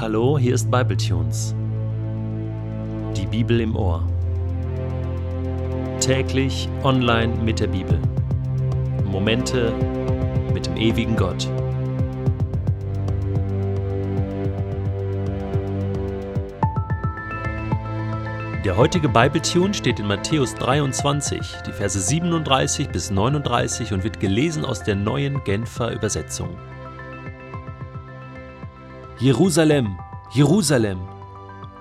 Hallo, hier ist Bibletunes. Die Bibel im Ohr. Täglich online mit der Bibel. Momente mit dem ewigen Gott. Der heutige Bibletune steht in Matthäus 23, die Verse 37 bis 39 und wird gelesen aus der neuen Genfer Übersetzung. Jerusalem, Jerusalem,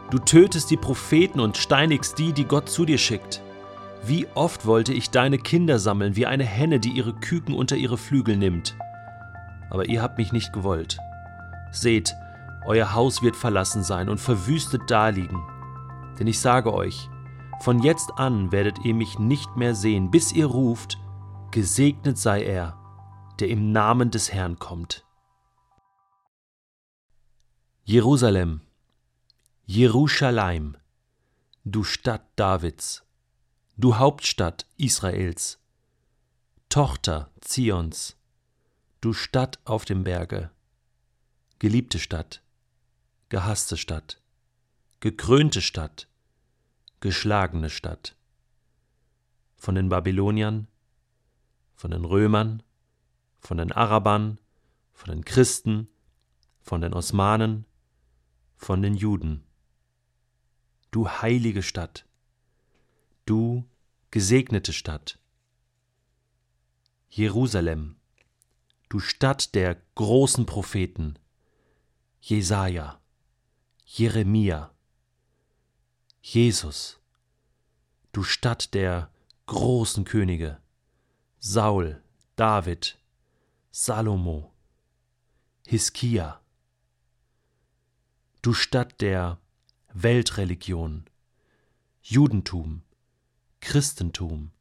du tötest die Propheten und steinigst die, die Gott zu dir schickt. Wie oft wollte ich deine Kinder sammeln, wie eine Henne, die ihre Küken unter ihre Flügel nimmt. Aber ihr habt mich nicht gewollt. Seht, euer Haus wird verlassen sein und verwüstet daliegen. Denn ich sage euch, von jetzt an werdet ihr mich nicht mehr sehen, bis ihr ruft, gesegnet sei er, der im Namen des Herrn kommt. Jerusalem, Jerusalem, du Stadt Davids, du Hauptstadt Israels, Tochter Zions, du Stadt auf dem Berge, geliebte Stadt, gehasste Stadt, gekrönte Stadt, geschlagene Stadt, von den Babyloniern, von den Römern, von den Arabern, von den Christen, von den Osmanen, von den Juden. Du heilige Stadt, du gesegnete Stadt. Jerusalem, du Stadt der großen Propheten, Jesaja, Jeremia, Jesus, du Stadt der großen Könige, Saul, David, Salomo, Hiskia, du Stadt der Weltreligion, Judentum, Christentum,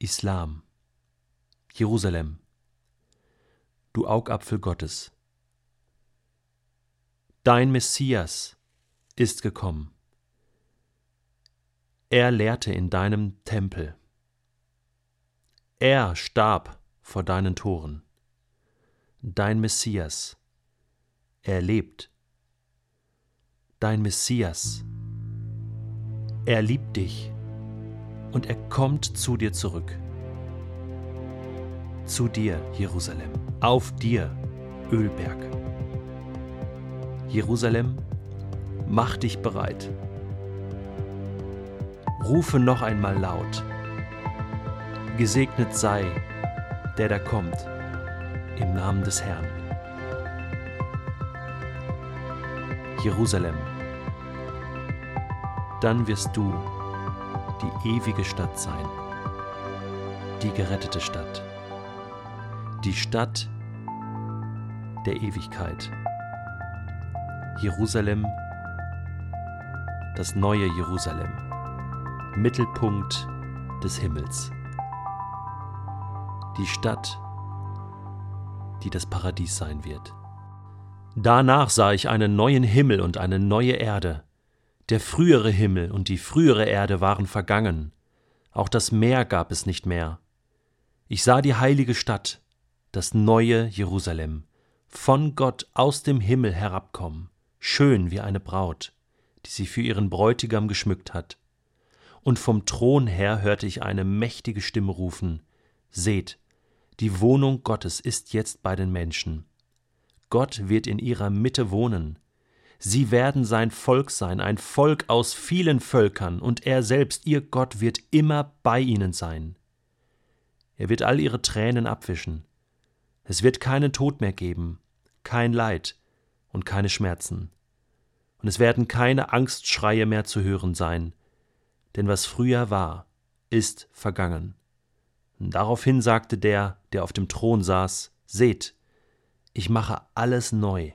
Islam, Jerusalem, du Augapfel Gottes. Dein Messias ist gekommen. Er lehrte in deinem Tempel. Er starb vor deinen Toren. Dein Messias, er lebt dein Messias. Er liebt dich und er kommt zu dir zurück. Zu dir, Jerusalem, auf dir, Ölberg. Jerusalem, mach dich bereit. Rufe noch einmal laut. Gesegnet sei, der da kommt, im Namen des Herrn. Jerusalem. Dann wirst du die ewige Stadt sein, die gerettete Stadt, die Stadt der Ewigkeit. Jerusalem, das neue Jerusalem, Mittelpunkt des Himmels. Die Stadt, die das Paradies sein wird. Danach sah ich einen neuen Himmel und eine neue Erde. Der frühere Himmel und die frühere Erde waren vergangen, auch das Meer gab es nicht mehr. Ich sah die heilige Stadt, das neue Jerusalem, von Gott aus dem Himmel herabkommen, schön wie eine Braut, die sie für ihren Bräutigam geschmückt hat. Und vom Thron her hörte ich eine mächtige Stimme rufen Seht, die Wohnung Gottes ist jetzt bei den Menschen Gott wird in ihrer Mitte wohnen. Sie werden sein Volk sein, ein Volk aus vielen Völkern, und er selbst, ihr Gott, wird immer bei ihnen sein. Er wird all ihre Tränen abwischen. Es wird keinen Tod mehr geben, kein Leid und keine Schmerzen. Und es werden keine Angstschreie mehr zu hören sein, denn was früher war, ist vergangen. Und daraufhin sagte der, der auf dem Thron saß, Seht, ich mache alles neu.